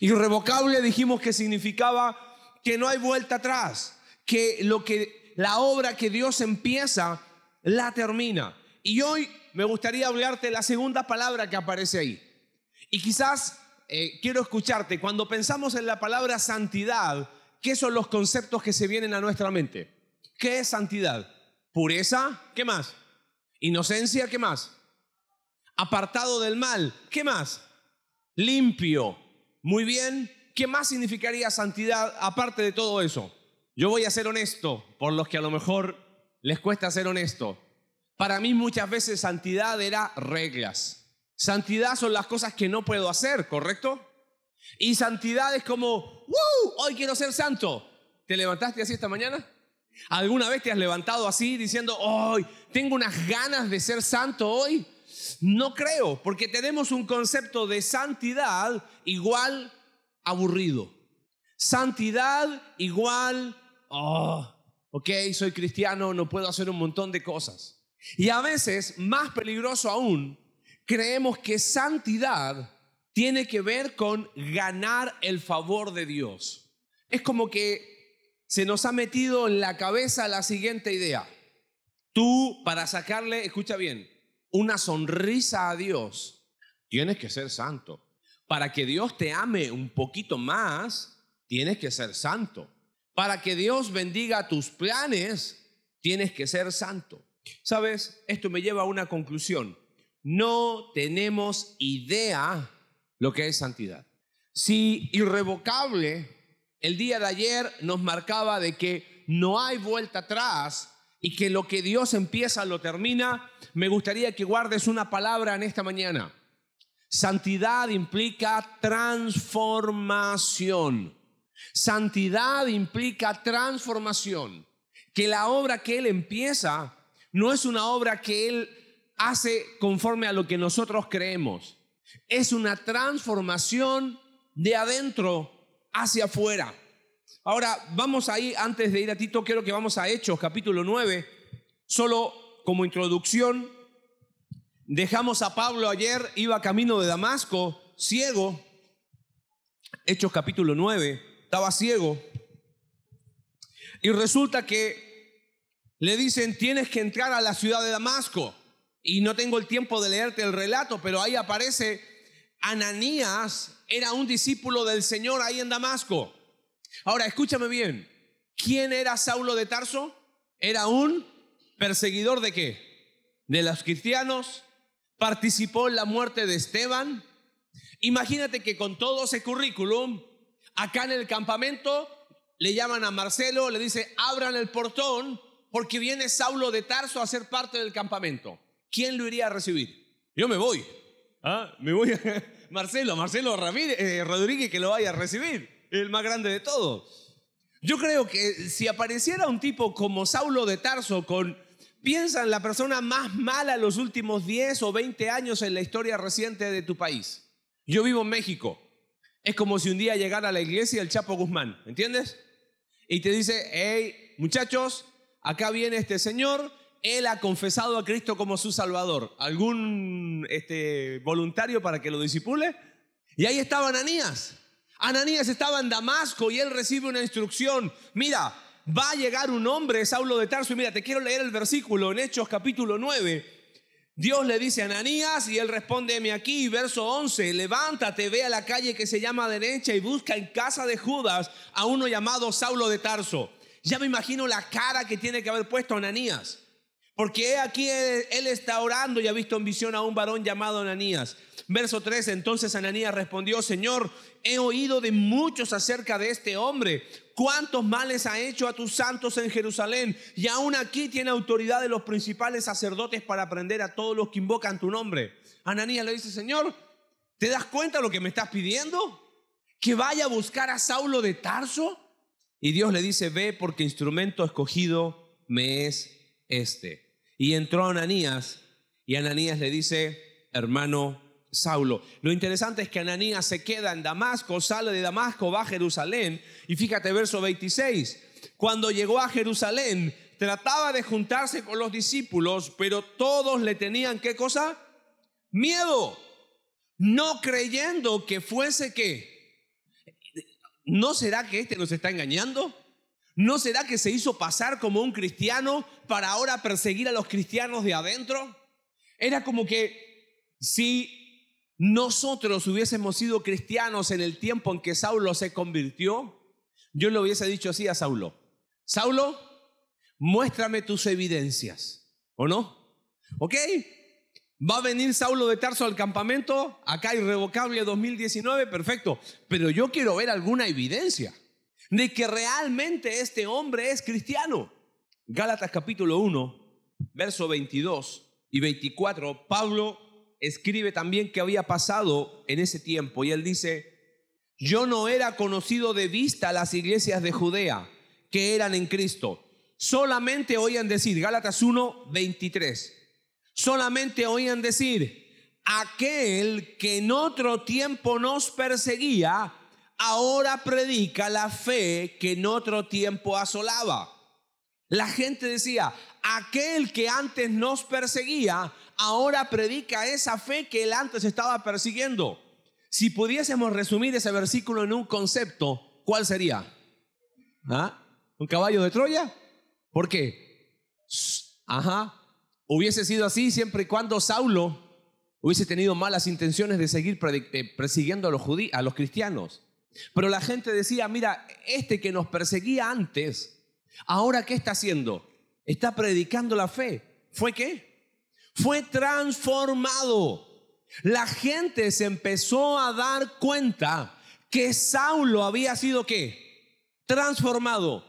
Irrevocable dijimos que significaba que no hay vuelta atrás, que lo que la obra que Dios empieza la termina. Y hoy me gustaría hablarte la segunda palabra que aparece ahí. Y quizás eh, quiero escucharte, cuando pensamos en la palabra santidad, ¿qué son los conceptos que se vienen a nuestra mente? ¿Qué es santidad? Pureza, ¿qué más? Inocencia, ¿qué más? Apartado del mal, ¿qué más? Limpio. Muy bien, ¿qué más significaría santidad aparte de todo eso? Yo voy a ser honesto, por los que a lo mejor les cuesta ser honesto. Para mí muchas veces santidad era reglas. Santidad son las cosas que no puedo hacer, ¿correcto? Y santidad es como, ¡Woo! Hoy quiero ser santo. ¿Te levantaste así esta mañana? ¿Alguna vez te has levantado así diciendo, hoy tengo unas ganas de ser santo hoy? No creo, porque tenemos un concepto de santidad igual aburrido. Santidad igual, oh, ok, soy cristiano, no puedo hacer un montón de cosas. Y a veces, más peligroso aún, creemos que santidad tiene que ver con ganar el favor de Dios. Es como que se nos ha metido en la cabeza la siguiente idea. Tú, para sacarle, escucha bien, una sonrisa a Dios, tienes que ser santo. Para que Dios te ame un poquito más, tienes que ser santo. Para que Dios bendiga tus planes, tienes que ser santo. ¿Sabes? Esto me lleva a una conclusión. No tenemos idea lo que es santidad. Si irrevocable el día de ayer nos marcaba de que no hay vuelta atrás y que lo que Dios empieza lo termina, me gustaría que guardes una palabra en esta mañana. Santidad implica transformación. Santidad implica transformación. Que la obra que Él empieza no es una obra que Él hace conforme a lo que nosotros creemos. Es una transformación de adentro hacia afuera. Ahora, vamos ahí, antes de ir a Tito, quiero que vamos a Hechos, capítulo 9. Solo como introducción, dejamos a Pablo ayer, iba camino de Damasco, ciego. Hechos capítulo 9, estaba ciego. Y resulta que le dicen, tienes que entrar a la ciudad de Damasco. Y no tengo el tiempo de leerte el relato, pero ahí aparece, Ananías era un discípulo del Señor ahí en Damasco. Ahora, escúchame bien, ¿quién era Saulo de Tarso? Era un perseguidor de qué? De los cristianos, participó en la muerte de Esteban. Imagínate que con todo ese currículum, acá en el campamento, le llaman a Marcelo, le dice, abran el portón porque viene Saulo de Tarso a ser parte del campamento. ¿Quién lo iría a recibir? Yo me voy. ¿Ah? Me voy a Marcelo, Marcelo Ramírez, eh, Rodríguez que lo vaya a recibir, el más grande de todos. Yo creo que si apareciera un tipo como Saulo de Tarso con, piensa en la persona más mala los últimos 10 o 20 años en la historia reciente de tu país. Yo vivo en México. Es como si un día llegara a la iglesia el Chapo Guzmán, ¿entiendes? Y te dice, hey, muchachos, acá viene este señor, él ha confesado a Cristo como su Salvador. ¿Algún este, voluntario para que lo disipule? Y ahí estaba Ananías. Ananías estaba en Damasco y él recibe una instrucción. Mira, va a llegar un hombre, Saulo de Tarso, y mira, te quiero leer el versículo en Hechos capítulo 9. Dios le dice a Ananías y él responde aquí, verso 11, levántate, ve a la calle que se llama derecha y busca en casa de Judas a uno llamado Saulo de Tarso ya me imagino la cara que tiene que haber puesto Ananías. Porque aquí él, está orando y ha visto en visión a un varón llamado Ananías. Verso 3, entonces Ananías respondió, Señor, he oído de muchos acerca de este hombre, cuántos males ha hecho a tus santos en Jerusalén, y aún aquí tiene autoridad de los principales sacerdotes para aprender a todos los que invocan tu nombre. Ananías le dice, Señor, ¿te das cuenta de lo que me estás pidiendo? Que vaya a buscar a Saulo de Tarso. Y Dios le dice, ve porque instrumento escogido me es este. Y entró Ananías y Ananías le dice, hermano Saulo. Lo interesante es que Ananías se queda en Damasco, sale de Damasco, va a Jerusalén. Y fíjate verso 26. Cuando llegó a Jerusalén, trataba de juntarse con los discípulos, pero todos le tenían qué cosa? Miedo. No creyendo que fuese qué? ¿no será que este nos está engañando? ¿No será que se hizo pasar como un cristiano para ahora perseguir a los cristianos de adentro? Era como que si nosotros hubiésemos sido cristianos en el tiempo en que Saulo se convirtió, yo le hubiese dicho así a Saulo, Saulo, muéstrame tus evidencias, ¿o no? ¿Ok? Va a venir Saulo de Tarso al campamento, acá irrevocable 2019, perfecto, pero yo quiero ver alguna evidencia de que realmente este hombre es cristiano. Gálatas capítulo 1, verso 22 y 24, Pablo escribe también que había pasado en ese tiempo y él dice, yo no era conocido de vista las iglesias de Judea que eran en Cristo. Solamente oían decir, Gálatas 1, 23, solamente oían decir, aquel que en otro tiempo nos perseguía, ahora predica la fe que en otro tiempo asolaba. La gente decía, aquel que antes nos perseguía, ahora predica esa fe que él antes estaba persiguiendo. Si pudiésemos resumir ese versículo en un concepto, ¿cuál sería? ¿Ah? ¿Un caballo de Troya? ¿Por qué? Ajá. Hubiese sido así siempre y cuando Saulo hubiese tenido malas intenciones de seguir eh, persiguiendo a los, a los cristianos. Pero la gente decía, mira, este que nos perseguía antes, ahora ¿qué está haciendo? Está predicando la fe. ¿Fue qué? Fue transformado. La gente se empezó a dar cuenta que Saulo había sido qué? Transformado.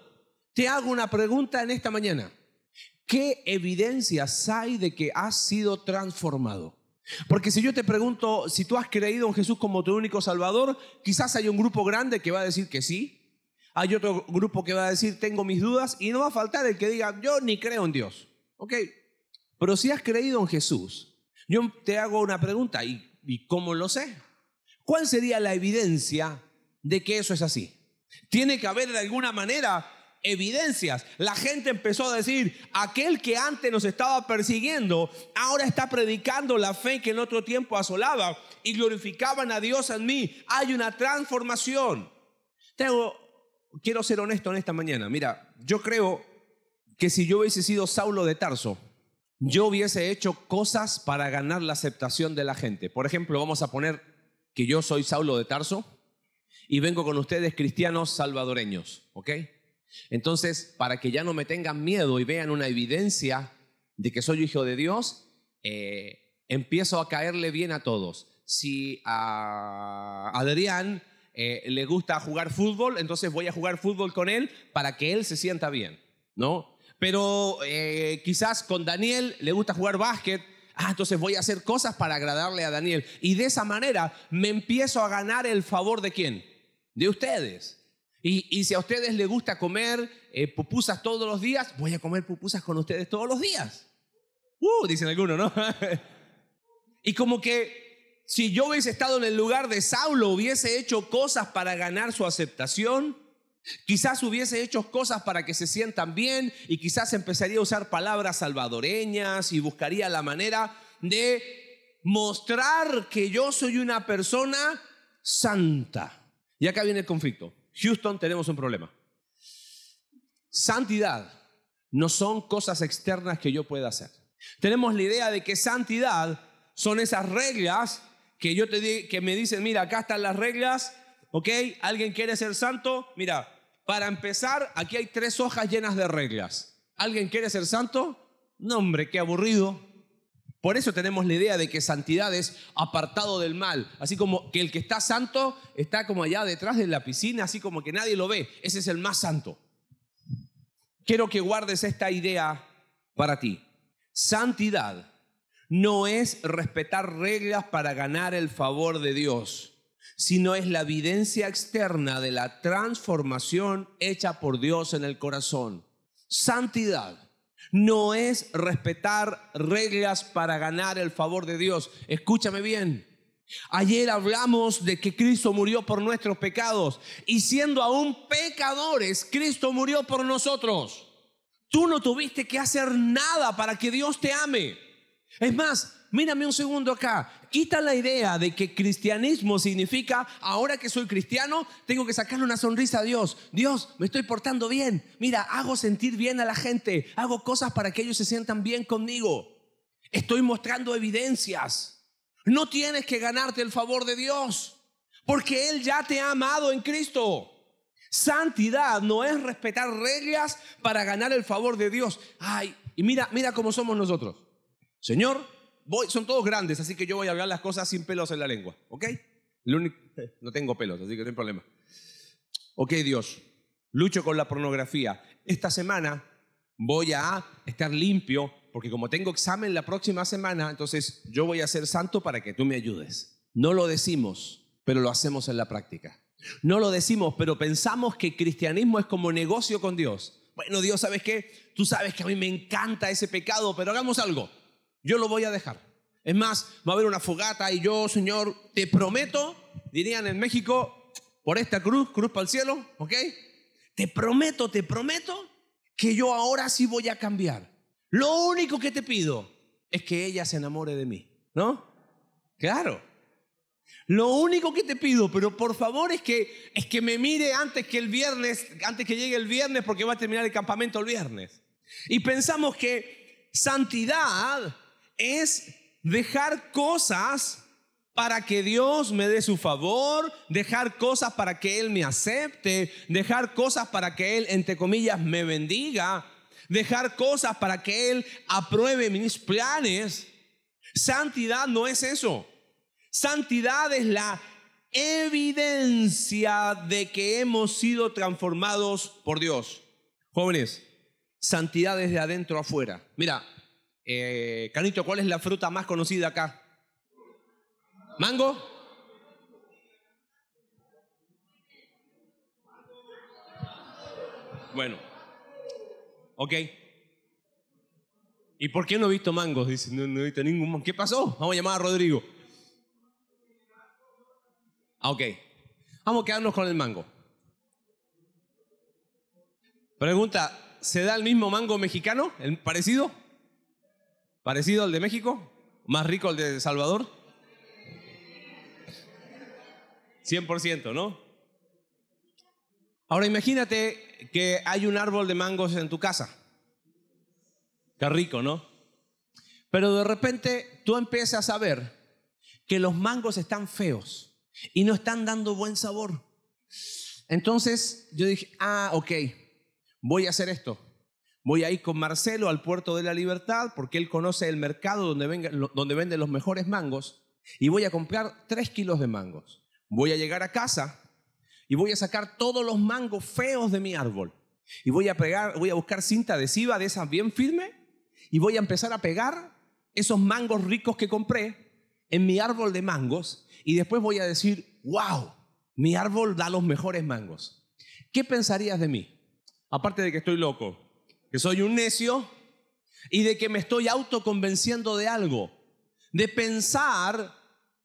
Te hago una pregunta en esta mañana. ¿Qué evidencias hay de que has sido transformado? Porque si yo te pregunto si tú has creído en Jesús como tu único Salvador, quizás hay un grupo grande que va a decir que sí. Hay otro grupo que va a decir tengo mis dudas y no va a faltar el que diga yo ni creo en Dios. ¿Ok? Pero si has creído en Jesús, yo te hago una pregunta, ¿y, cómo lo sé? ¿Cuál sería la evidencia de que eso es así? Tiene que haber de alguna manera evidencias. La gente empezó a decir, aquel que antes nos estaba persiguiendo, ahora está predicando la fe que en otro tiempo asolaba y glorificaban a Dios en mí. Hay una transformación. Tengo, quiero ser honesto en esta mañana. Mira, yo creo que si yo hubiese sido Saulo de Tarso, yo hubiese hecho cosas para ganar la aceptación de la gente. Por ejemplo, vamos a poner que yo soy Saulo de Tarso y vengo con ustedes cristianos salvadoreños, ¿ok? Entonces, para que ya no me tengan miedo y vean una evidencia de que soy hijo de Dios, eh, empiezo a caerle bien a todos. Si a Adrián eh, le gusta jugar fútbol, entonces voy a jugar fútbol con él para que él se sienta bien, ¿no? pero eh, quizás con Daniel le gusta jugar básquet. Ah, entonces voy a hacer cosas para agradarle a Daniel. Y de esa manera me empiezo a ganar el favor de quién? De ustedes. Y, si a ustedes les gusta comer eh, pupusas todos los días, voy a comer pupusas con ustedes todos los días. Uh, dicen algunos, ¿no? y como que si yo hubiese estado en el lugar de Saulo, hubiese hecho cosas para ganar su aceptación, Quizás hubiese hecho cosas para que se sientan bien y quizás empezaría a usar palabras salvadoreñas y buscaría la manera de mostrar que yo soy una persona santa. Y acá viene el conflicto. Houston, tenemos un problema. Santidad no son cosas externas que yo pueda hacer. Tenemos la idea de que santidad son esas reglas que yo te que me dicen, mira, acá están las reglas, ¿ok? ¿Alguien quiere ser santo? Mira, para empezar, aquí hay tres hojas llenas de reglas. ¿Alguien quiere ser santo? No, hombre, qué aburrido. Por eso tenemos la idea de que santidad es apartado del mal, así como que el que está santo está como allá detrás de la piscina, así como que nadie lo ve, ese es el más santo. Quiero que guardes esta idea para ti. Santidad no es respetar reglas para ganar el favor de Dios sino es la evidencia externa de la transformación hecha por Dios en el corazón. Santidad no es respetar reglas para ganar el favor de Dios. Escúchame bien. Ayer hablamos de que Cristo murió por nuestros pecados y siendo aún pecadores, Cristo murió por nosotros. Tú no tuviste que hacer nada para que Dios te ame. Es más, mírame un segundo acá. Quita la idea de que cristianismo significa, ahora que soy cristiano, tengo que sacarle una sonrisa a Dios. Dios, me estoy portando bien. Mira, hago sentir bien a la gente. Hago cosas para que ellos se sientan bien conmigo. Estoy mostrando evidencias. No tienes que ganarte el favor de Dios, porque Él ya te ha amado en Cristo. Santidad no es respetar reglas para ganar el favor de Dios. Ay, y mira, mira cómo somos nosotros. Señor, voy, son todos grandes, así que yo voy a hablar las cosas sin pelos en la lengua, ¿ok? no tengo pelos, así que no hay problema. Ok, Dios, lucho con la pornografía. Esta semana voy a estar limpio, porque como tengo examen la próxima semana, entonces yo voy a ser santo para que tú me ayudes. No lo decimos, pero lo hacemos en la práctica. No lo decimos, pero pensamos que cristianismo es como negocio con Dios. Bueno, Dios, ¿sabes qué? Tú sabes que a mí me encanta ese pecado, pero hagamos algo. Yo lo voy a dejar. Es más, va a haber una fogata y yo, Señor, te prometo, dirían en México, por esta cruz, cruz para el cielo, ¿ok? Te prometo, te prometo que yo ahora sí voy a cambiar. Lo único que te pido es que ella se enamore de mí, ¿no? Claro. Lo único que te pido, pero por favor es que, es que me mire antes que el viernes, antes que llegue el viernes, porque va a terminar el campamento el viernes. Y pensamos que santidad es dejar cosas para que Dios me dé su favor, dejar cosas para que Él me acepte, dejar cosas para que Él, entre comillas, me bendiga, dejar cosas para que Él apruebe mis planes. Santidad no es eso. Santidad es la evidencia de que hemos sido transformados por Dios. Jóvenes, santidad desde adentro afuera. Mira, eh, Canito, ¿cuál es la fruta más conocida acá? ¿Mango? Bueno, ok. ¿Y por qué no he visto mangos? Dice, no, no he visto ningún mango. ¿Qué pasó? Vamos a llamar a Rodrigo. Ah, ok. Vamos a quedarnos con el mango. Pregunta, ¿se da el mismo mango mexicano? ¿El parecido? ¿Parecido al de México? ¿Más rico el de Salvador? 100%, ¿no? Ahora imagínate que hay un árbol de mangos en tu casa. Qué rico, ¿no? Pero de repente tú empiezas a ver que los mangos están feos y no están dando buen sabor. Entonces yo dije, ah, ok, voy a hacer esto. Voy a ir con Marcelo al puerto de la libertad porque él conoce el mercado donde, donde venden los mejores mangos y voy a comprar tres kilos de mangos. Voy a llegar a casa y voy a sacar todos los mangos feos de mi árbol y voy a pegar, voy a buscar cinta adhesiva de esas bien firme y voy a empezar a pegar esos mangos ricos que compré en mi árbol de mangos y después voy a decir, wow, mi árbol da los mejores mangos. ¿Qué pensarías de mí? Aparte de que estoy loco, que soy un necio y de que me estoy autoconvenciendo de algo, de pensar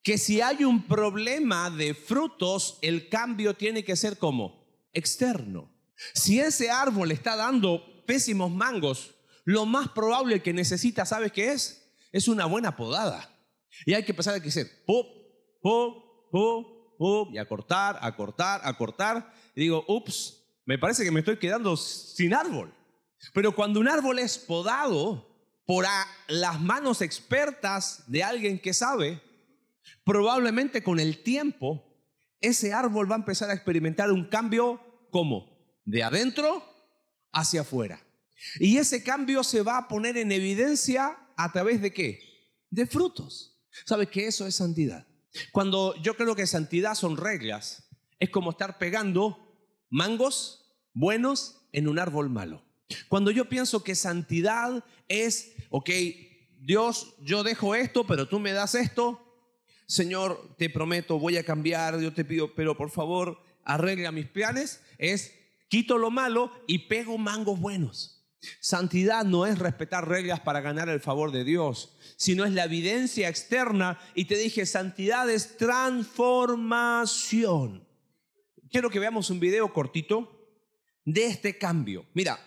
que si hay un problema de frutos, el cambio tiene que ser como externo. Si ese árbol está dando pésimos mangos, lo más probable que necesita, ¿sabes qué es? Es una buena podada. Y hay que empezar a decir, pop, pop, pop, pop, y a cortar, a cortar, a cortar. Digo, ups, me parece que me estoy quedando sin árbol. Pero cuando un árbol es podado por las manos expertas de alguien que sabe, probablemente con el tiempo ese árbol va a empezar a experimentar un cambio como de adentro hacia afuera. Y ese cambio se va a poner en evidencia a través de qué? De frutos. ¿Sabe que eso es santidad? Cuando yo creo que santidad son reglas, es como estar pegando mangos buenos en un árbol malo. Cuando yo pienso que santidad es, ok, Dios, yo dejo esto, pero tú me das esto, Señor, te prometo, voy a cambiar, yo te pido, pero por favor, arregla mis planes, es quito lo malo y pego mangos buenos. Santidad no es respetar reglas para ganar el favor de Dios, sino es la evidencia externa. Y te dije, santidad es transformación. Quiero que veamos un video cortito de este cambio. Mira,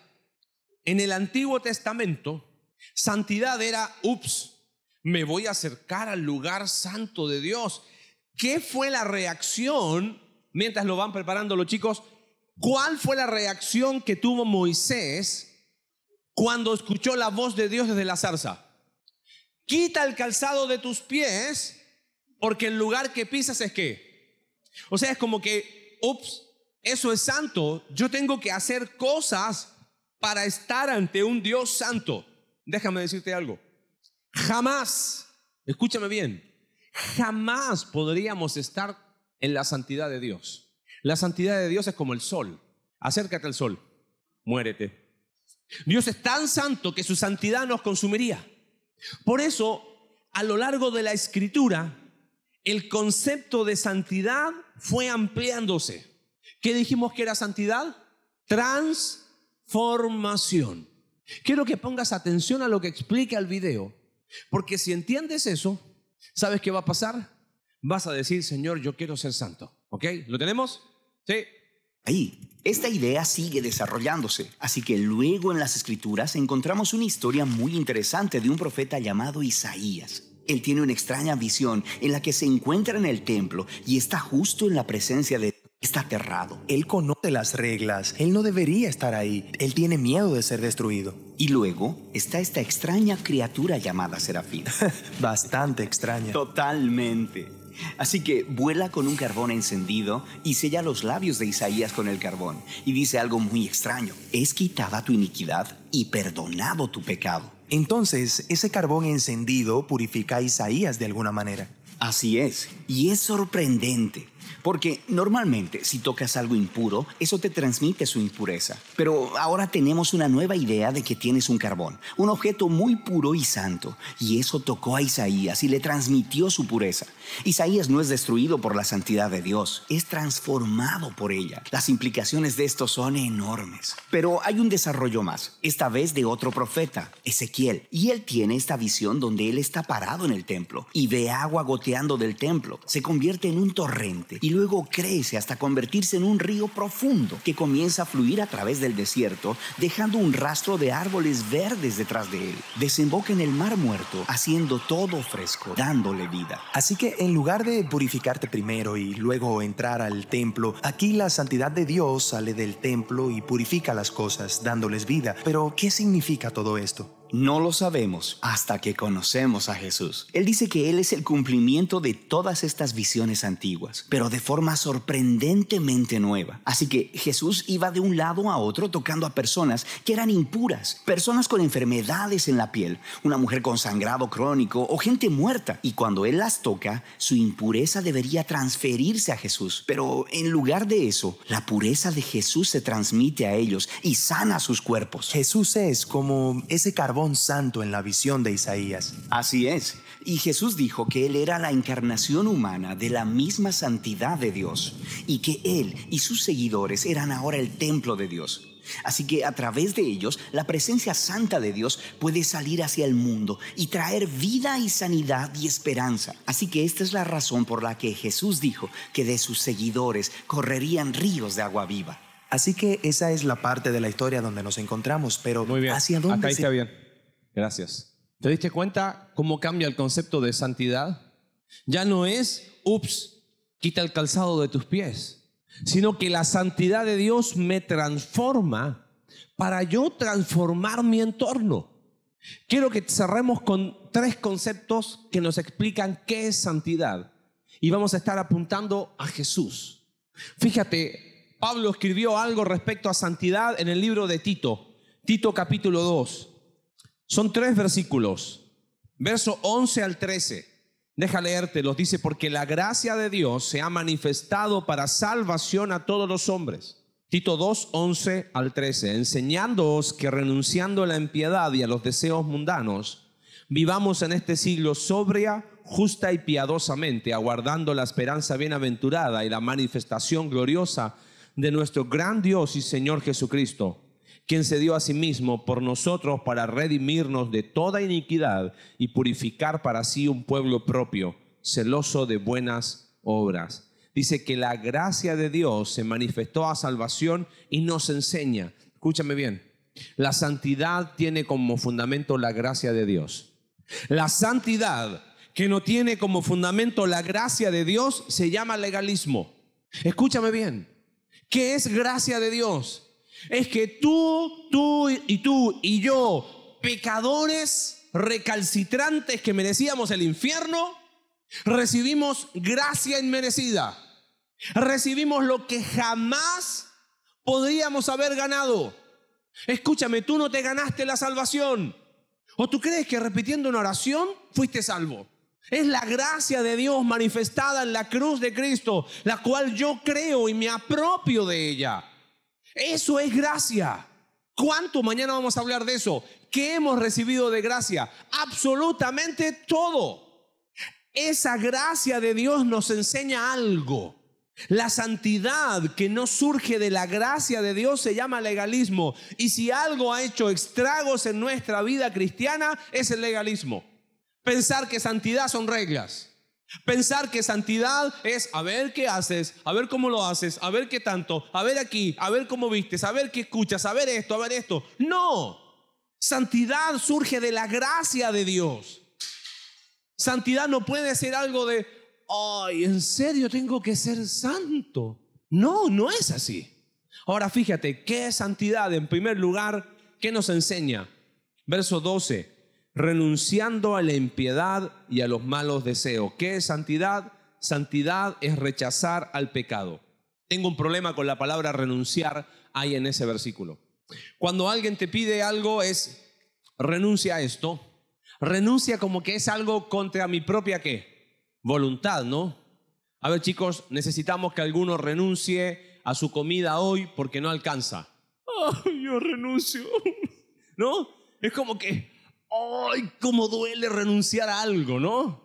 en el Antiguo Testamento, santidad era, ups, Me voy a acercar al lugar santo de Dios. ¿Qué fue la reacción mientras lo van preparando los chicos? ¿Cuál fue la reacción que tuvo Moisés cuando escuchó la voz de Dios desde la zarza? Quita el calzado de tus pies porque el lugar que pisas es qué. O sea, es como que, ups, eso es santo. Yo tengo que hacer cosas para estar ante un Dios santo. Déjame decirte algo. Jamás, escúchame bien, jamás podríamos estar en la santidad de Dios. La santidad de Dios es como el sol. Acércate al sol, muérete. Dios es tan santo que su santidad nos consumiría. Por eso, a lo largo de la escritura, el concepto de santidad fue ampliándose. ¿Qué dijimos que era santidad? Transformación. Quiero que pongas atención a lo que explica el video, porque si entiendes eso, ¿sabes qué va a pasar? Vas a decir, Señor, yo quiero ser santo. ¿Ok? ¿Lo tenemos? Sí. Ahí, esta idea sigue desarrollándose, así que luego en las escrituras encontramos una historia muy interesante de un profeta llamado Isaías. Él tiene una extraña visión en la que se encuentra en el templo y está justo en la presencia de... Está aterrado. Él conoce las reglas. Él no debería estar ahí. Él tiene miedo de ser destruido. Y luego está esta extraña criatura llamada Serafín. Bastante extraña. Totalmente. Así que vuela con un carbón encendido y sella los labios de Isaías con el carbón. Y dice algo muy extraño. Es quitada tu iniquidad y perdonado tu pecado. Entonces, ese carbón encendido purifica a Isaías de alguna manera. Así es. Y es sorprendente. Porque normalmente si tocas algo impuro, eso te transmite su impureza. Pero ahora tenemos una nueva idea de que tienes un carbón, un objeto muy puro y santo. Y eso tocó a Isaías y le transmitió su pureza. Isaías no es destruido por la santidad de Dios, es transformado por ella. Las implicaciones de esto son enormes. Pero hay un desarrollo más, esta vez de otro profeta, Ezequiel. Y él tiene esta visión donde él está parado en el templo y ve agua goteando del templo. Se convierte en un torrente y luego crece hasta convertirse en un río profundo que comienza a fluir a través del desierto, dejando un rastro de árboles verdes detrás de él. Desemboca en el mar muerto, haciendo todo fresco, dándole vida. Así que en lugar de purificarte primero y luego entrar al templo, aquí la santidad de Dios sale del templo y purifica las cosas, dándoles vida. Pero, ¿qué significa todo esto? No lo sabemos hasta que conocemos a Jesús. Él dice que Él es el cumplimiento de todas estas visiones antiguas, pero de forma sorprendentemente nueva. Así que Jesús iba de un lado a otro tocando a personas que eran impuras, personas con enfermedades en la piel, una mujer con sangrado crónico o gente muerta. Y cuando Él las toca, su impureza debería transferirse a Jesús. Pero en lugar de eso, la pureza de Jesús se transmite a ellos y sana sus cuerpos. Jesús es como ese carbón santo en la visión de Isaías. Así es. Y Jesús dijo que Él era la encarnación humana de la misma santidad de Dios y que Él y sus seguidores eran ahora el templo de Dios. Así que a través de ellos la presencia santa de Dios puede salir hacia el mundo y traer vida y sanidad y esperanza. Así que esta es la razón por la que Jesús dijo que de sus seguidores correrían ríos de agua viva. Así que esa es la parte de la historia donde nos encontramos, pero Muy bien. ¿hacia dónde Acá se- está bien. Gracias. ¿Te diste cuenta cómo cambia el concepto de santidad? Ya no es, ups, quita el calzado de tus pies, sino que la santidad de Dios me transforma para yo transformar mi entorno. Quiero que cerremos con tres conceptos que nos explican qué es santidad. Y vamos a estar apuntando a Jesús. Fíjate, Pablo escribió algo respecto a santidad en el libro de Tito, Tito capítulo 2. Son tres versículos, verso 11 al 13. Deja leértelos, dice, porque la gracia de Dios se ha manifestado para salvación a todos los hombres. Tito 2, 11 al 13, enseñándoos que renunciando a la impiedad y a los deseos mundanos, vivamos en este siglo sobria, justa y piadosamente, aguardando la esperanza bienaventurada y la manifestación gloriosa de nuestro gran Dios y Señor Jesucristo quien se dio a sí mismo por nosotros para redimirnos de toda iniquidad y purificar para sí un pueblo propio, celoso de buenas obras. Dice que la gracia de Dios se manifestó a salvación y nos enseña. Escúchame bien, la santidad tiene como fundamento la gracia de Dios. La santidad que no tiene como fundamento la gracia de Dios se llama legalismo. Escúchame bien. ¿Qué es gracia de Dios? Es que tú, tú y tú y yo, pecadores recalcitrantes que merecíamos el infierno, recibimos gracia inmerecida. Recibimos lo que jamás podríamos haber ganado. Escúchame, tú no te ganaste la salvación. ¿O tú crees que repitiendo una oración fuiste salvo? Es la gracia de Dios manifestada en la cruz de Cristo, la cual yo creo y me apropio de ella. Eso es gracia. ¿Cuánto? Mañana vamos a hablar de eso. ¿Qué hemos recibido de gracia? Absolutamente todo. Esa gracia de Dios nos enseña algo. La santidad que no surge de la gracia de Dios se llama legalismo. Y si algo ha hecho estragos en nuestra vida cristiana es el legalismo. Pensar que santidad son reglas. Pensar que santidad es a ver qué haces, a ver cómo lo haces, a ver qué tanto, a ver aquí, a ver cómo vistes, a ver qué escuchas, a ver esto, a ver esto. No, santidad surge de la gracia de Dios. Santidad no puede ser algo de, ay, ¿en serio tengo que ser santo? No, no es así. Ahora fíjate, ¿qué es santidad? En primer lugar, ¿qué nos enseña? Verso 12 renunciando a la impiedad y a los malos deseos. ¿Qué es santidad? Santidad es rechazar al pecado. Tengo un problema con la palabra renunciar ahí en ese versículo. Cuando alguien te pide algo es renuncia a esto. Renuncia como que es algo contra mi propia qué? Voluntad, ¿no? A ver chicos, necesitamos que alguno renuncie a su comida hoy porque no alcanza. yo renuncio. ¿No? Es como que ¡ay, cómo duele renunciar a algo, ¿no?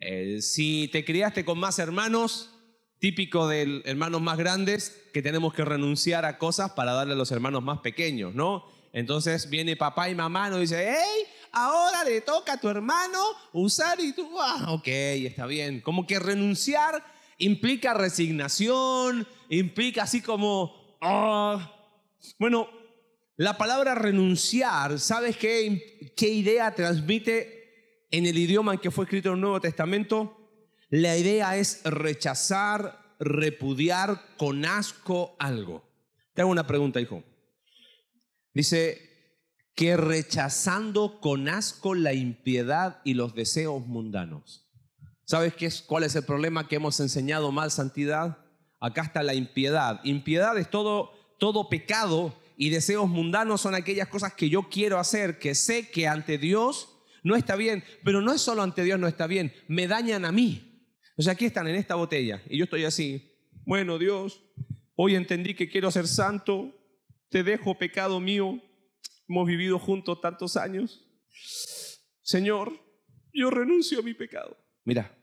Eh, si te criaste con más hermanos, típico de hermanos más grandes, que tenemos que renunciar a cosas para darle a los hermanos más pequeños, ¿no? Entonces viene papá y mamá, nos dice, hey, ahora le toca a tu hermano usar y tú, ah, ok, está bien. Como que renunciar implica resignación, implica así como, ah, bueno, la palabra renunciar, ¿sabes qué, qué idea transmite en el idioma en que fue escrito el Nuevo Testamento? La idea es rechazar, repudiar con asco algo. Te una pregunta, hijo. Dice que rechazando con asco la impiedad y los deseos mundanos. ¿Sabes qué es, cuál es el problema que hemos enseñado mal santidad? Acá está la impiedad. Impiedad es todo, todo pecado y deseos mundanos son aquellas cosas que yo quiero hacer, que sé que ante Dios no está bien, pero no es solo ante Dios no está bien, me dañan a mí. O sea, aquí están en esta botella y yo estoy así, bueno Dios, hoy entendí que quiero ser santo, te dejo pecado mío, hemos vivido juntos tantos años. Señor, yo renuncio a mi pecado. Mira,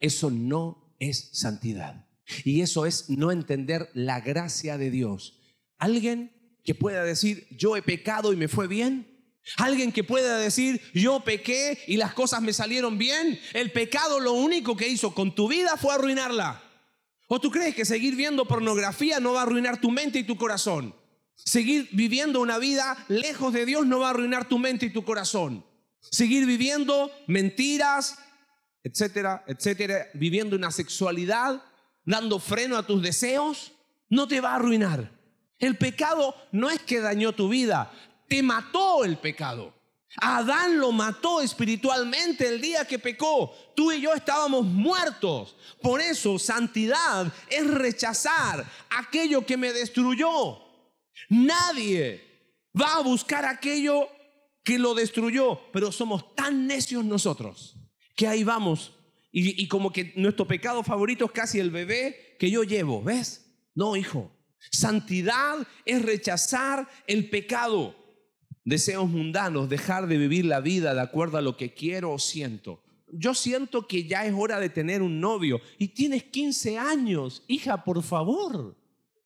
eso no es santidad. Y eso es no entender la gracia de Dios. Alguien que pueda decir, yo he pecado y me fue bien. Alguien que pueda decir, yo pequé y las cosas me salieron bien. El pecado lo único que hizo con tu vida fue arruinarla. ¿O tú crees que seguir viendo pornografía no va a arruinar tu mente y tu corazón? Seguir viviendo una vida lejos de Dios no va a arruinar tu mente y tu corazón. Seguir viviendo mentiras, etcétera, etcétera, viviendo una sexualidad, dando freno a tus deseos, no te va a arruinar. El pecado no es que dañó tu vida, te mató el pecado. Adán lo mató espiritualmente el día que pecó. Tú y yo estábamos muertos. Por eso santidad es rechazar aquello que me destruyó. Nadie va a buscar aquello que lo destruyó, pero somos tan necios nosotros que ahí vamos. Y, y como que nuestro pecado favorito es casi el bebé que yo llevo, ¿ves? No, hijo, Santidad es rechazar el pecado. Deseos mundanos, dejar de vivir la vida de acuerdo a lo que quiero o siento. Yo siento que ya es hora de tener un novio y tienes 15 años. Hija, por favor.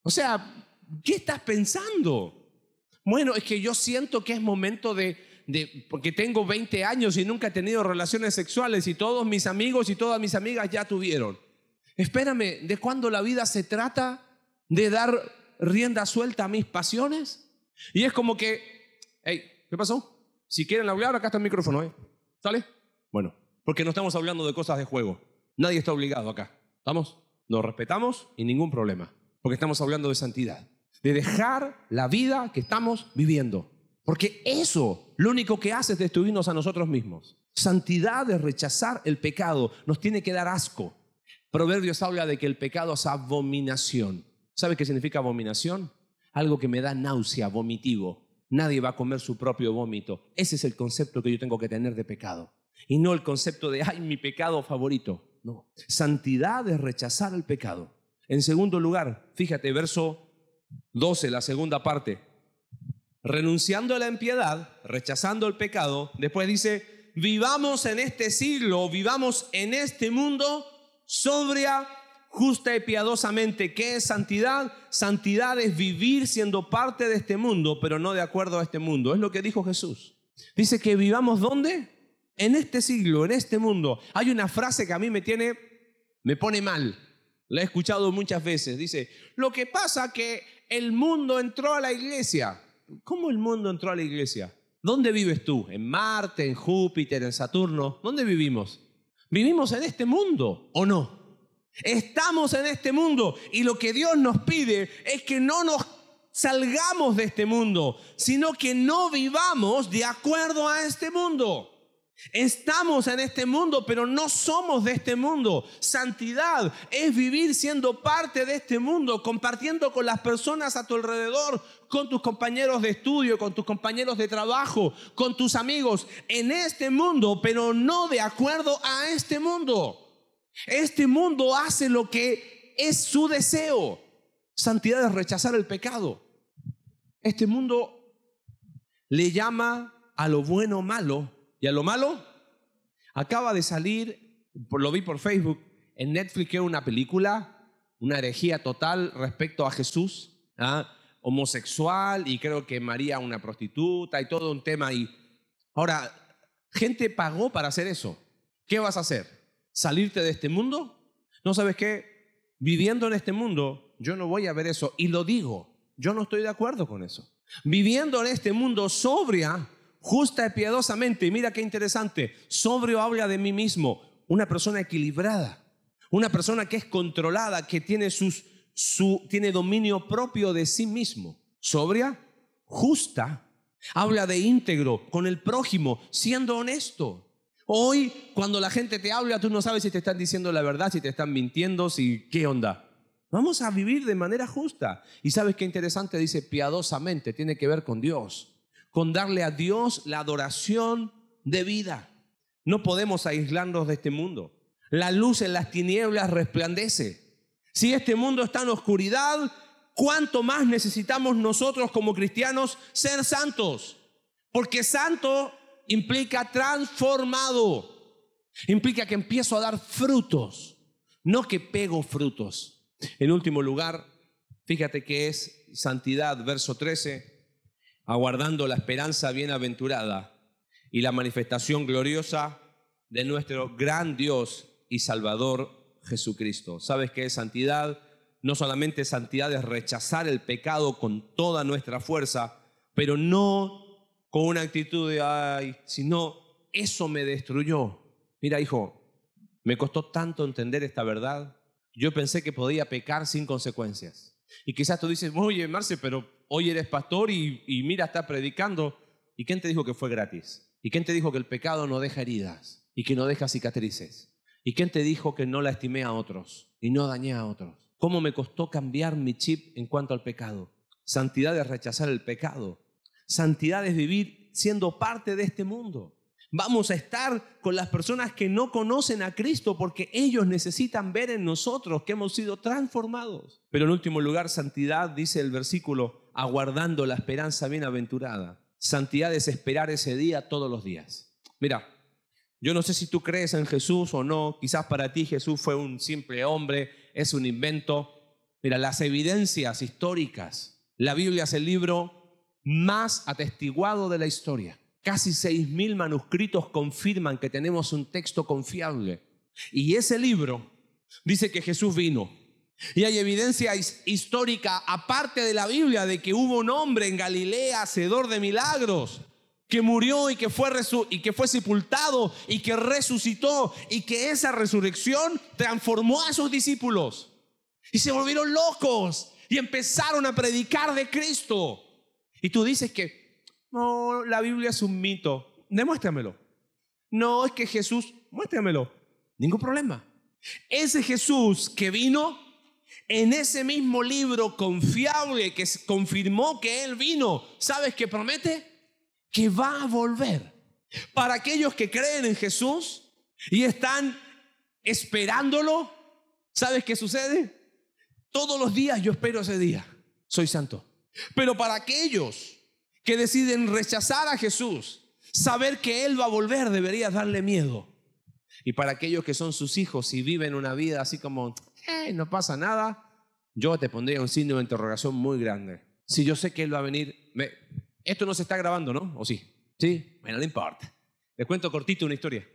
O sea, ¿qué estás pensando? Bueno, es que yo siento que es momento de, de, porque tengo 20 años y nunca he tenido relaciones sexuales y todos mis amigos y todas mis amigas ya tuvieron. Espérame, ¿de cuándo la vida se trata? De dar rienda suelta a mis pasiones. Y es como que, hey, ¿qué pasó? Si quieren hablar, acá está el micrófono, ¿eh? ¿Sale? Bueno, porque no estamos hablando de cosas de juego. Nadie está obligado acá. ¿Estamos? Nos respetamos y ningún problema. Porque estamos hablando de santidad. De dejar la vida que estamos viviendo. Porque eso lo único que hace es destruirnos a nosotros mismos. Santidad es rechazar el pecado. Nos tiene que dar asco. Proverbios habla de que el pecado es abominación. ¿Sabe qué significa abominación? Algo que me da náusea, vomitivo. Nadie va a comer su propio vómito. Ese es el concepto que yo tengo que tener de pecado. Y no el concepto de, ay, mi pecado favorito. No. Santidad es rechazar el pecado. En segundo lugar, fíjate, verso 12, la segunda parte. Renunciando a la impiedad, rechazando el pecado, después dice, vivamos en este siglo, vivamos en este mundo sobria, justa y piadosamente. ¿Qué es santidad? Santidad es vivir siendo parte de este mundo, pero no de acuerdo a este mundo. Es lo que dijo Jesús. Dice que vivamos ¿dónde? En este siglo, en este mundo. Hay una frase que a mí me tiene, me pone mal. La he escuchado muchas veces. Dice, lo que pasa que el mundo entró a la iglesia. ¿Cómo el mundo entró a la iglesia? ¿Dónde vives tú? ¿En Marte, en Júpiter, en Saturno? ¿Dónde vivimos? ¿Vivimos en este mundo o no? Estamos en este mundo y lo que Dios nos pide es que no nos salgamos de este mundo, sino que no vivamos de acuerdo a este mundo. Estamos en este mundo, pero no somos de este mundo. Santidad es vivir siendo parte de este mundo, compartiendo con las personas a tu alrededor, con tus compañeros de estudio, con tus compañeros de trabajo, con tus amigos, en este mundo, pero no de acuerdo a este mundo. Este mundo hace lo que es su deseo. Santidad es rechazar el pecado. Este mundo le llama a lo bueno malo y a lo malo. Acaba de salir, lo vi por Facebook, en Netflix que una película, una herejía total respecto a Jesús, ¿ah? homosexual y creo que María una prostituta y todo un tema ahí. Ahora, gente pagó para hacer eso. ¿Qué vas a hacer? Salirte de este mundo? ¿No sabes qué? Viviendo en este mundo, yo no voy a ver eso. Y lo digo, yo no estoy de acuerdo con eso. Viviendo en este mundo sobria, justa y piadosamente. Mira qué interesante, sobrio habla de mí mismo, una persona equilibrada, una persona que es controlada, que tiene, sus, su, tiene dominio propio de sí mismo. Sobria, justa, habla de íntegro, con el prójimo, siendo honesto. Hoy, cuando la gente te habla, tú no sabes si te están diciendo la verdad, si te están mintiendo, si qué onda. Vamos a vivir de manera justa. Y sabes qué interesante dice piadosamente, tiene que ver con Dios, con darle a Dios la adoración de vida. No podemos aislarnos de este mundo. La luz en las tinieblas resplandece. Si este mundo está en oscuridad, ¿cuánto más necesitamos nosotros como cristianos ser santos? Porque santo implica transformado. Implica que empiezo a dar frutos, no que pego frutos. En último lugar, fíjate que es santidad, verso 13, aguardando la esperanza bienaventurada y la manifestación gloriosa de nuestro gran Dios y Salvador Jesucristo. ¿Sabes qué es santidad? No solamente santidad es rechazar el pecado con toda nuestra fuerza, pero no con una actitud de, ay, si no, eso me destruyó. Mira, hijo, me costó tanto entender esta verdad. Yo pensé que podía pecar sin consecuencias. Y quizás tú dices, oye, Marce, pero hoy eres pastor y, mira, está predicando. ¿Y quién te dijo que fue gratis? ¿Y quién te dijo que el pecado no deja heridas y que no deja cicatrices? ¿Y quién te dijo que no la estimé a otros y no dañé a otros? ¿Cómo me costó cambiar mi chip en cuanto al pecado? Santidad es rechazar el pecado. Santidad es vivir siendo parte de este mundo. Vamos a estar con las personas que no conocen a Cristo porque ellos necesitan ver en nosotros que hemos sido transformados. Pero en último lugar, santidad, dice el versículo, aguardando la esperanza bienaventurada. Santidad es esperar ese día todos los días. Mira, yo no sé si tú crees en Jesús o no, quizás para ti Jesús fue un simple hombre, es un invento. Mira, las evidencias históricas, la Biblia es el libro más atestiguado de la historia. Casi 6.000 manuscritos confirman que tenemos un texto confiable. Y ese libro dice que Jesús vino. Y hay evidencia histórica, aparte de la Biblia, de que hubo un hombre en Galilea, hacedor de milagros, que murió y que fue, y que fue sepultado y que resucitó y que esa resurrección transformó a sus discípulos. Y se volvieron locos y empezaron a predicar de Cristo. Y tú dices que, no, la Biblia es un mito. Demuéstramelo. No, es que Jesús, muéstramelo. Ningún problema. Ese Jesús que vino en ese mismo libro confiable que confirmó que Él vino, ¿sabes qué promete? Que va a volver. Para aquellos que creen en Jesús y están esperándolo, ¿sabes qué sucede? Todos los días yo espero ese día. Soy santo. Pero para aquellos que deciden rechazar a Jesús, saber que Él va a volver debería darle miedo. Y para aquellos que son sus hijos y viven una vida así como, no pasa nada, yo te pondría un signo de interrogación muy grande. Si yo sé que Él va a venir, esto no se está grabando, ¿no? ¿O sí? Sí, bueno, no importa. Les cuento cortito una historia.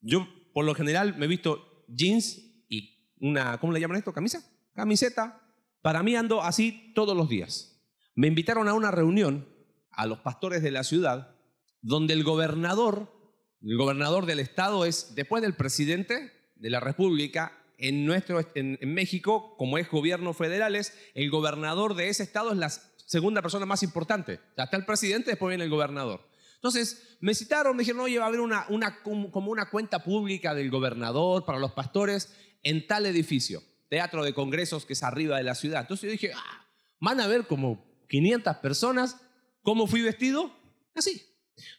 Yo, por lo general, me he visto jeans y una, ¿cómo le llaman esto? ¿Camisa? Camiseta. Para mí ando así todos los días. Me invitaron a una reunión a los pastores de la ciudad, donde el gobernador el gobernador del estado es, después del presidente de la República, en, nuestro, en, México, como es gobierno federales, el gobernador de ese estado es la segunda persona más importante. Está el presidente, después viene el gobernador. Entonces, me citaron, me dijeron, oye, va a haber una, una, como una cuenta pública del gobernador para los pastores en tal edificio, teatro de congresos que es arriba de la ciudad. Entonces yo dije, ah, van a ver como 500 personas. ¿Cómo fui vestido? Así.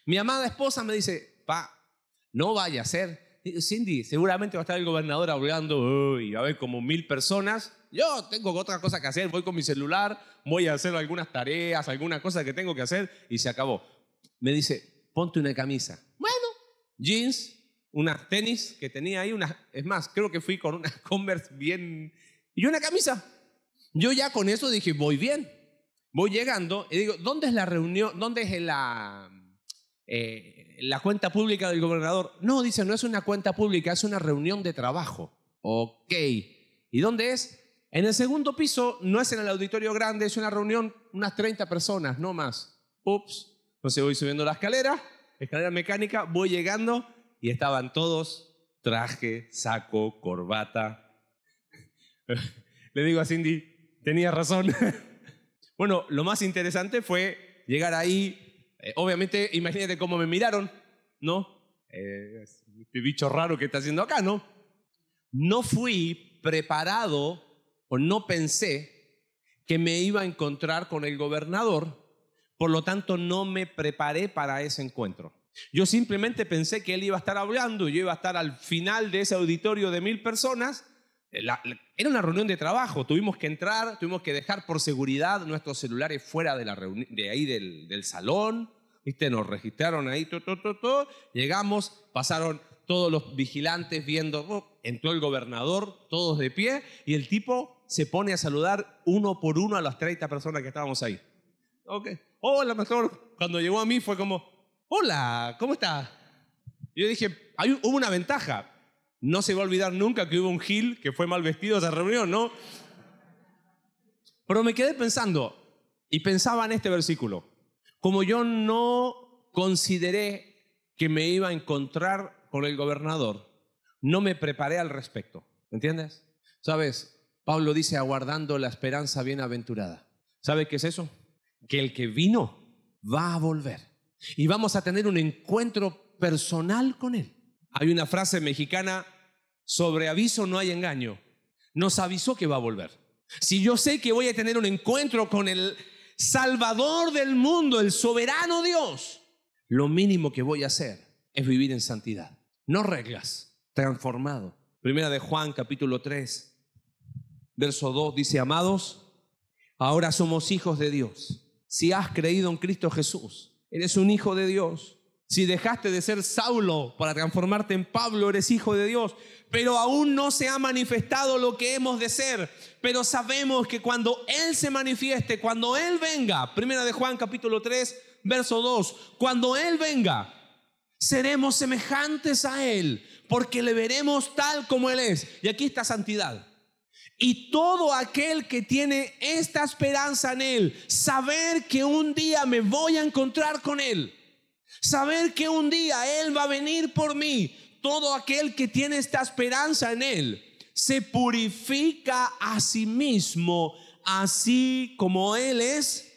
Mi amada esposa me dice, pa, no vaya a ser. Cindy, seguramente va a estar el gobernador hablando, y va a haber como mil personas. Yo tengo otra cosa que hacer, voy con mi celular, voy a hacer algunas tareas, alguna cosa que tengo que hacer y se acabó. Me dice, ponte una camisa. Bueno, jeans, unas tenis que tenía ahí, unas, es más, creo que fui con una Converse bien, y una camisa. Yo ya con eso dije, voy bien. Voy llegando y digo, ¿dónde es la reunión? ¿Dónde es la, eh, la cuenta pública del gobernador. No, dice, no es una cuenta pública, es una reunión de trabajo. Ok. ¿Y dónde es? En el segundo piso, no es en el auditorio grande, es una reunión, unas 30 personas, no más. Ups. Entonces voy subiendo la escalera, escalera mecánica, voy llegando y estaban todos traje, saco, corbata. Le digo a Cindy, tenía razón. bueno, lo más interesante fue llegar ahí, eh, obviamente, imagínate cómo me miraron, ¿no? Eh, este bicho raro que está haciendo acá, ¿no? No fui preparado o no pensé que me iba a encontrar con el gobernador, por lo tanto no me preparé para ese encuentro. Yo simplemente pensé que él iba a estar hablando, yo iba a estar al final de ese auditorio de mil personas. Eh, era una reunión de trabajo, tuvimos que entrar, tuvimos que dejar por seguridad nuestros celulares fuera de, la de ahí del, salón, ¿viste? Nos registraron ahí, todo, todo, todo, llegamos, pasaron todos los vigilantes viendo, oh, entró el gobernador, todos de pie, y el tipo se pone a saludar uno por uno a las 30 personas que estábamos ahí. Hola, mejor. Cuando llegó a mí fue como, hola, ¿cómo está? Yo dije, hay, hubo una ventaja. No se va a olvidar nunca que hubo un Gil que fue mal vestido a esa reunión, ¿no? Pero me quedé pensando y pensaba en este versículo. Como yo no consideré que me iba a encontrar con el gobernador, no me preparé al respecto. ¿Entiendes? ¿Sabes? Pablo dice aguardando la esperanza bienaventurada. ¿Sabe qué es eso? Que el que vino va a volver. Y vamos a tener un encuentro personal con él. Hay una frase mexicana, sobre aviso no hay engaño. Nos avisó que va a volver. Si yo sé que voy a tener un encuentro con el Salvador del mundo, el soberano Dios, lo mínimo que voy a hacer es vivir en santidad. No reglas, transformado. Primera de Juan capítulo 3, verso 2 dice, amados, ahora somos hijos de Dios. Si has creído en Cristo Jesús, eres un hijo de Dios. Si dejaste de ser Saulo para transformarte en Pablo, eres hijo de Dios. Pero aún no se ha manifestado lo que hemos de ser. Pero sabemos que cuando Él se manifieste, cuando Él venga, primera de Juan capítulo 3, verso 2, cuando Él venga, seremos semejantes a Él, porque le veremos tal como Él es. Y aquí está santidad. Y todo aquel que tiene esta esperanza en Él, saber que un día me voy a encontrar con Él, Saber que un día Él va a venir por mí. Todo aquel que tiene esta esperanza en Él se purifica a sí mismo, así como Él es,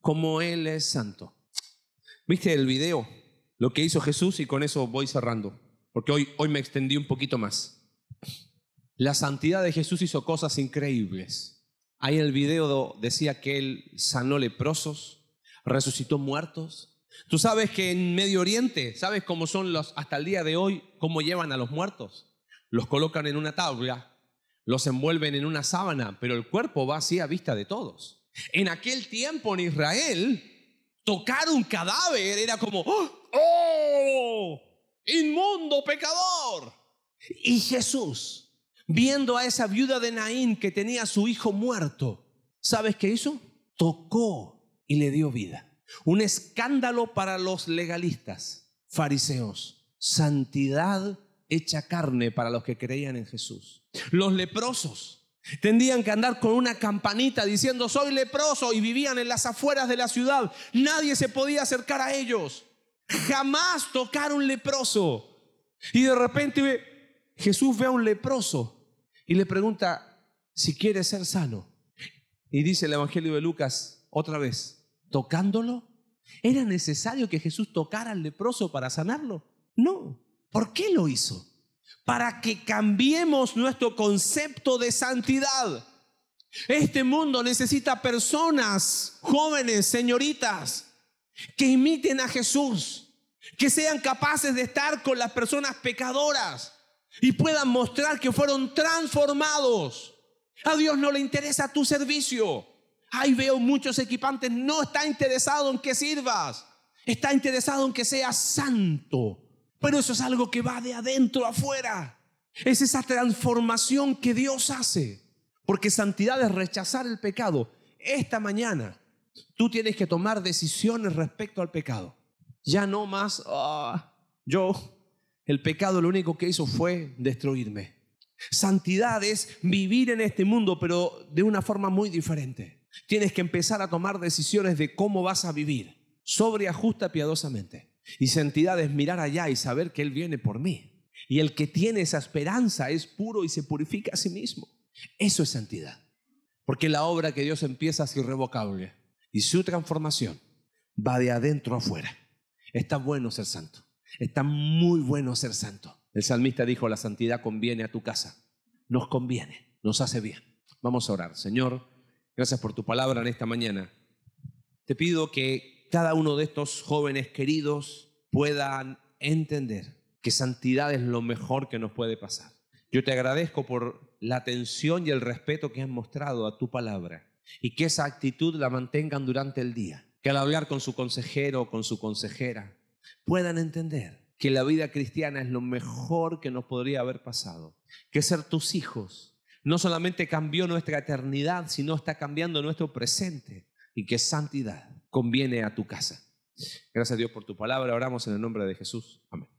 como Él es santo. ¿Viste el video? Lo que hizo Jesús y con eso voy cerrando, porque hoy, hoy me extendí un poquito más. La santidad de Jesús hizo cosas increíbles. Ahí en el video decía que Él sanó leprosos, resucitó muertos, Tú sabes que en Medio Oriente, ¿sabes cómo son los, hasta el día de hoy, cómo llevan a los muertos? Los colocan en una tabla, los envuelven en una sábana, pero el cuerpo va así a vista de todos. En aquel tiempo en Israel, tocar un cadáver era como, ¡oh! ¡oh! ¡Inmundo pecador! Y Jesús, viendo a esa viuda de Naín que tenía a su hijo muerto, ¿sabes qué hizo? Tocó y le dio vida. Un escándalo para los legalistas, fariseos. Santidad hecha carne para los que creían en Jesús. Los leprosos tendrían que andar con una campanita diciendo soy leproso y vivían en las afueras de la ciudad. Nadie se podía acercar a ellos. Jamás tocar un leproso. Y de repente Jesús ve a un leproso y le pregunta si quiere ser sano. Y dice el Evangelio de Lucas otra vez, tocándolo? ¿Era necesario que Jesús tocara al leproso para sanarlo? No. ¿Por qué lo hizo? Para que cambiemos nuestro concepto de santidad. Este mundo necesita personas, jóvenes, señoritas, que imiten a Jesús, que sean capaces de estar con las personas pecadoras y puedan mostrar que fueron transformados. A Dios no le interesa tu servicio. Ahí veo muchos equipantes, no está interesado en que sirvas, está interesado en que seas santo. Pero eso es algo que va de adentro afuera. Es esa transformación que Dios hace. Porque santidad es rechazar el pecado. Esta mañana tú tienes que tomar decisiones respecto al pecado. Ya no más, ah, yo, el pecado lo único que hizo fue destruirme. Santidad es vivir en este mundo, pero de una forma muy diferente. Tienes que empezar a tomar decisiones de cómo vas a vivir, sobre ajusta piadosamente. Y santidad es mirar allá y saber que Él viene por mí. Y el que tiene esa esperanza es puro y se purifica a sí mismo. Eso es santidad. Porque la obra que Dios empieza es irrevocable. Y su transformación va de adentro afuera. Está bueno ser santo. Está muy bueno ser santo. El salmista dijo, la santidad conviene a tu casa. Nos conviene, nos hace bien. Vamos a orar. Señor, Gracias por tu palabra en esta mañana. Te pido que cada uno de estos jóvenes queridos puedan entender que santidad es lo mejor que nos puede pasar. Yo te agradezco por la atención y el respeto que han mostrado a tu palabra y que esa actitud la mantengan durante el día. Que al hablar con su consejero o con su consejera puedan entender que la vida cristiana es lo mejor que nos podría haber pasado. Que ser tus hijos no solamente cambió nuestra eternidad, sino está cambiando nuestro presente y que santidad conviene a tu casa. Gracias a Dios por tu palabra. Oramos en el nombre de Jesús. Amén.